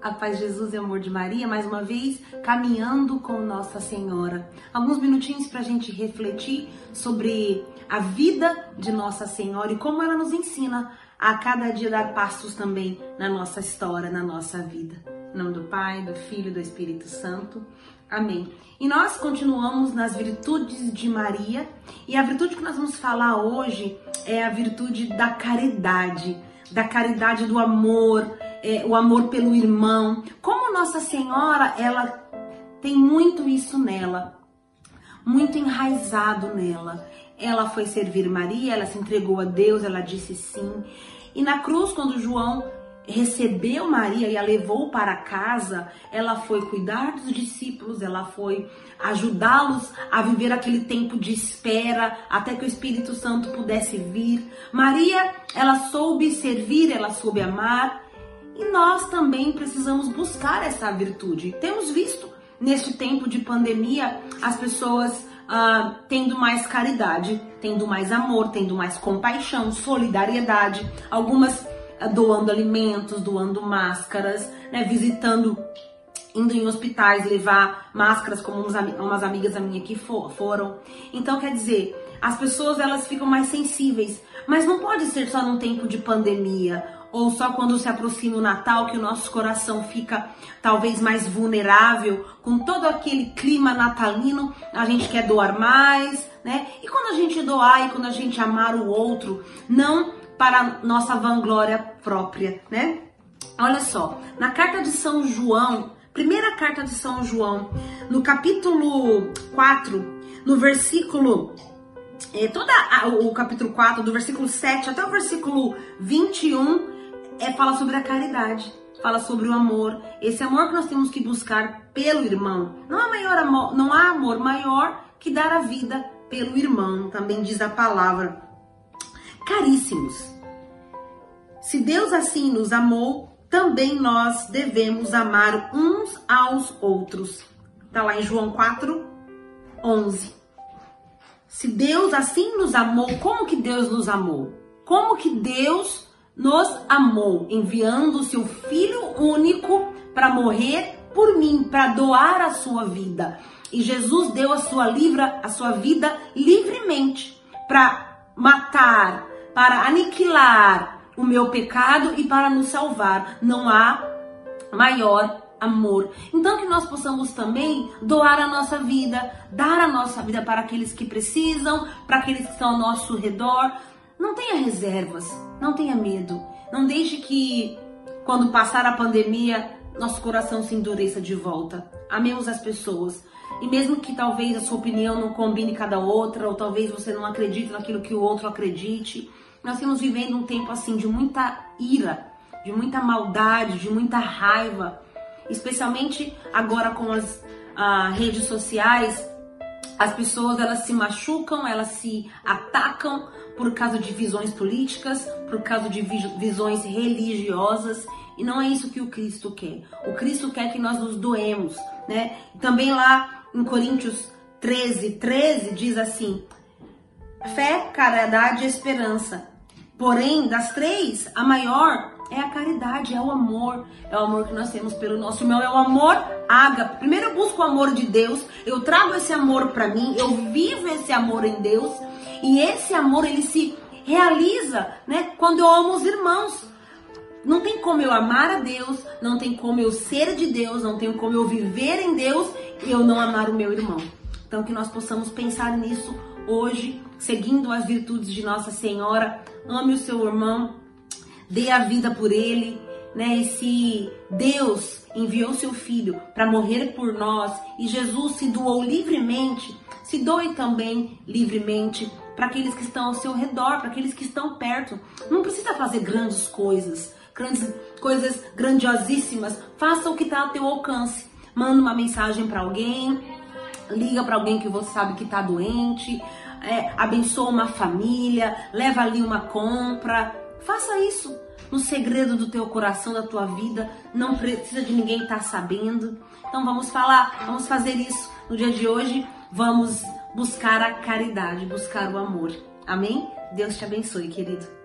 A paz de Jesus e amor de Maria, mais uma vez caminhando com Nossa Senhora. Alguns minutinhos para a gente refletir sobre a vida de Nossa Senhora e como ela nos ensina a cada dia dar passos também na nossa história, na nossa vida. Em nome do Pai, do Filho e do Espírito Santo. Amém. E nós continuamos nas virtudes de Maria e a virtude que nós vamos falar hoje é a virtude da caridade, da caridade do amor é, o amor pelo irmão. Como Nossa Senhora, ela tem muito isso nela, muito enraizado nela. Ela foi servir Maria, ela se entregou a Deus, ela disse sim. E na cruz, quando João recebeu Maria e a levou para casa, ela foi cuidar dos discípulos, ela foi ajudá-los a viver aquele tempo de espera até que o Espírito Santo pudesse vir. Maria, ela soube servir, ela soube amar, e nós também precisamos buscar essa virtude. Temos visto neste tempo de pandemia as pessoas uh, tendo mais caridade, tendo mais amor, tendo mais compaixão, solidariedade, algumas uh, doando alimentos, doando máscaras, né, visitando, indo em hospitais levar máscaras, como uns, umas amigas a minha que for, foram. Então, quer dizer, as pessoas elas ficam mais sensíveis, mas não pode ser só num tempo de pandemia ou só quando se aproxima o Natal que o nosso coração fica talvez mais vulnerável, com todo aquele clima natalino, a gente quer doar mais, né? E quando a gente doar e quando a gente amar o outro, não para nossa vanglória própria, né? Olha só, na carta de São João, primeira carta de São João, no capítulo 4, no versículo é, toda a, o capítulo 4, do versículo 7 até o versículo 21, é fala sobre a caridade, fala sobre o amor, esse amor que nós temos que buscar pelo irmão. Não há maior amor, não há amor maior que dar a vida pelo irmão, também diz a palavra. Caríssimos, se Deus assim nos amou, também nós devemos amar uns aos outros. Tá lá em João 4, 11. Se Deus assim nos amou, como que Deus nos amou? Como que Deus nos amou, enviando o seu Filho único para morrer por mim, para doar a sua vida. E Jesus deu a sua livra, a sua vida livremente para matar, para aniquilar o meu pecado e para nos salvar. Não há maior amor. Então que nós possamos também doar a nossa vida, dar a nossa vida para aqueles que precisam, para aqueles que estão ao nosso redor, não tenha reservas, não tenha medo. Não deixe que, quando passar a pandemia, nosso coração se endureça de volta. Amemos as pessoas. E mesmo que talvez a sua opinião não combine cada outra, ou talvez você não acredite naquilo que o outro acredite, nós estamos vivendo um tempo assim de muita ira, de muita maldade, de muita raiva, especialmente agora com as ah, redes sociais. As pessoas elas se machucam, elas se atacam por causa de visões políticas, por causa de visões religiosas, e não é isso que o Cristo quer. O Cristo quer que nós nos doemos, né? Também lá em Coríntios 13, 13 diz assim: fé, caridade e esperança. Porém, das três, a maior é a caridade, é o amor. É o amor que nós temos pelo nosso irmão, é o amor ágape. Primeiro eu busco o amor de Deus, eu trago esse amor para mim, eu vivo esse amor em Deus. E esse amor ele se realiza, né, quando eu amo os irmãos. Não tem como eu amar a Deus, não tem como eu ser de Deus, não tem como eu viver em Deus e eu não amar o meu irmão. Então que nós possamos pensar nisso hoje, seguindo as virtudes de Nossa Senhora. Ame o seu irmão, dê a vida por ele, né? E se Deus enviou seu filho para morrer por nós e Jesus se doou livremente, se doe também livremente para aqueles que estão ao seu redor, para aqueles que estão perto. Não precisa fazer grandes coisas, grandes coisas grandiosíssimas. Faça o que está ao teu alcance. Manda uma mensagem para alguém, liga para alguém que você sabe que está doente, é, abençoa uma família, leva ali uma compra. Faça isso no segredo do teu coração, da tua vida. Não precisa de ninguém estar tá sabendo. Então vamos falar, vamos fazer isso no dia de hoje. Vamos buscar a caridade, buscar o amor. Amém? Deus te abençoe, querido.